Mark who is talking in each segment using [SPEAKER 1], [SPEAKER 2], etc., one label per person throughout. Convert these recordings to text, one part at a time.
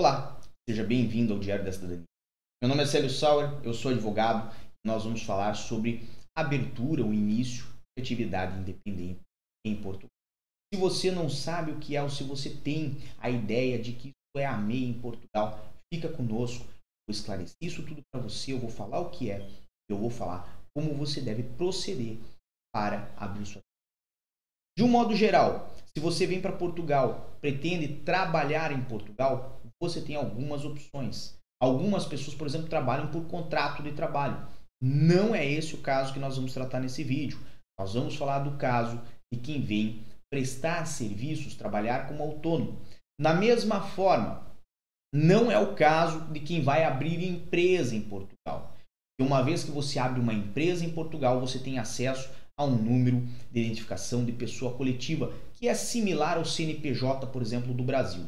[SPEAKER 1] Olá, seja bem-vindo ao Diário da Cidadania. Meu nome é Célio Sauer, eu sou advogado e nós vamos falar sobre abertura ou início de atividade independente em Portugal. Se você não sabe o que é ou se você tem a ideia de que isso é a MEI em Portugal, fica conosco, vou esclarecer isso tudo para você, eu vou falar o que é, eu vou falar como você deve proceder para abrir sua de um modo geral, se você vem para Portugal, pretende trabalhar em Portugal, você tem algumas opções. Algumas pessoas, por exemplo, trabalham por contrato de trabalho. Não é esse o caso que nós vamos tratar nesse vídeo. Nós vamos falar do caso de quem vem prestar serviços, trabalhar como autônomo. Na mesma forma, não é o caso de quem vai abrir empresa em Portugal. E uma vez que você abre uma empresa em Portugal, você tem acesso a um número de identificação de pessoa coletiva, que é similar ao CNPJ, por exemplo, do Brasil.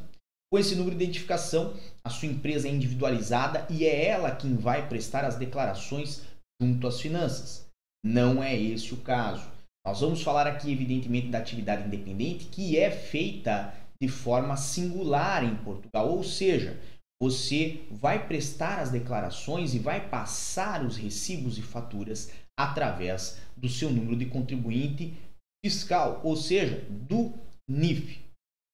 [SPEAKER 1] Com esse número de identificação, a sua empresa é individualizada e é ela quem vai prestar as declarações junto às finanças. Não é esse o caso. Nós vamos falar aqui, evidentemente, da atividade independente que é feita de forma singular em Portugal, ou seja, você vai prestar as declarações e vai passar os recibos e faturas através do seu número de contribuinte fiscal, ou seja, do NIF.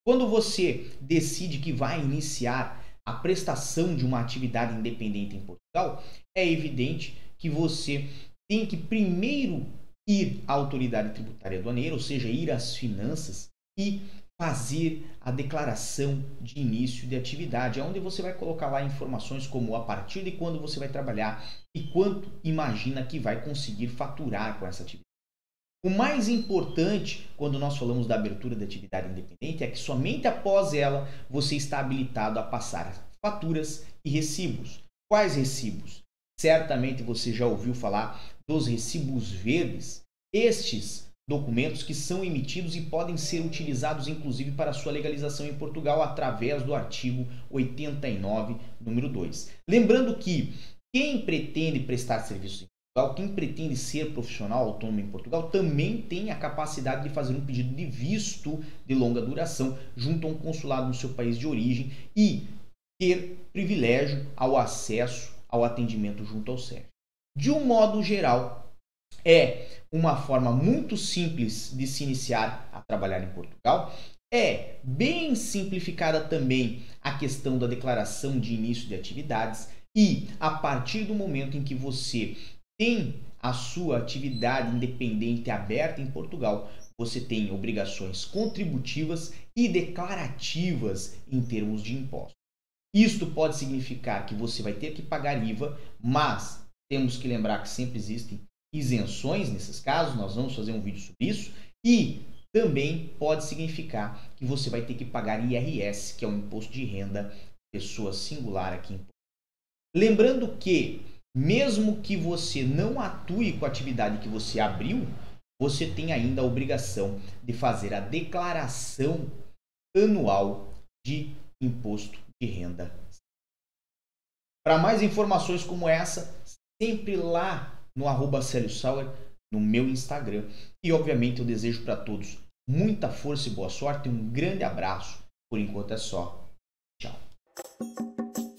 [SPEAKER 1] Quando você decide que vai iniciar a prestação de uma atividade independente em Portugal, é evidente que você tem que primeiro ir à autoridade tributária aduaneira, ou seja, ir às finanças e fazer a declaração de início de atividade, onde você vai colocar lá informações como a partir de quando você vai trabalhar e quanto imagina que vai conseguir faturar com essa atividade. O mais importante quando nós falamos da abertura da atividade independente é que somente após ela você está habilitado a passar faturas e recibos. Quais recibos? Certamente você já ouviu falar dos recibos verdes. Estes documentos que são emitidos e podem ser utilizados inclusive para sua legalização em Portugal através do artigo 89, número 2. Lembrando que quem pretende prestar serviços quem pretende ser profissional autônomo em Portugal, também tem a capacidade de fazer um pedido de visto de longa duração junto a um consulado no seu país de origem e ter privilégio ao acesso ao atendimento junto ao SERV. De um modo geral, é uma forma muito simples de se iniciar a trabalhar em Portugal. É bem simplificada também a questão da declaração de início de atividades e a partir do momento em que você tem a sua atividade independente aberta em Portugal, você tem obrigações contributivas e declarativas em termos de impostos. Isto pode significar que você vai ter que pagar IVA, mas temos que lembrar que sempre existem isenções nesses casos, nós vamos fazer um vídeo sobre isso, e também pode significar que você vai ter que pagar IRS, que é o imposto de renda pessoa singular aqui em Portugal. Lembrando que, mesmo que você não atue com a atividade que você abriu, você tem ainda a obrigação de fazer a declaração anual de imposto de renda. Para mais informações como essa, sempre lá no arroba Sauer, no meu Instagram. E obviamente eu desejo para todos muita força e boa sorte. Um grande abraço. Por enquanto é só. Tchau.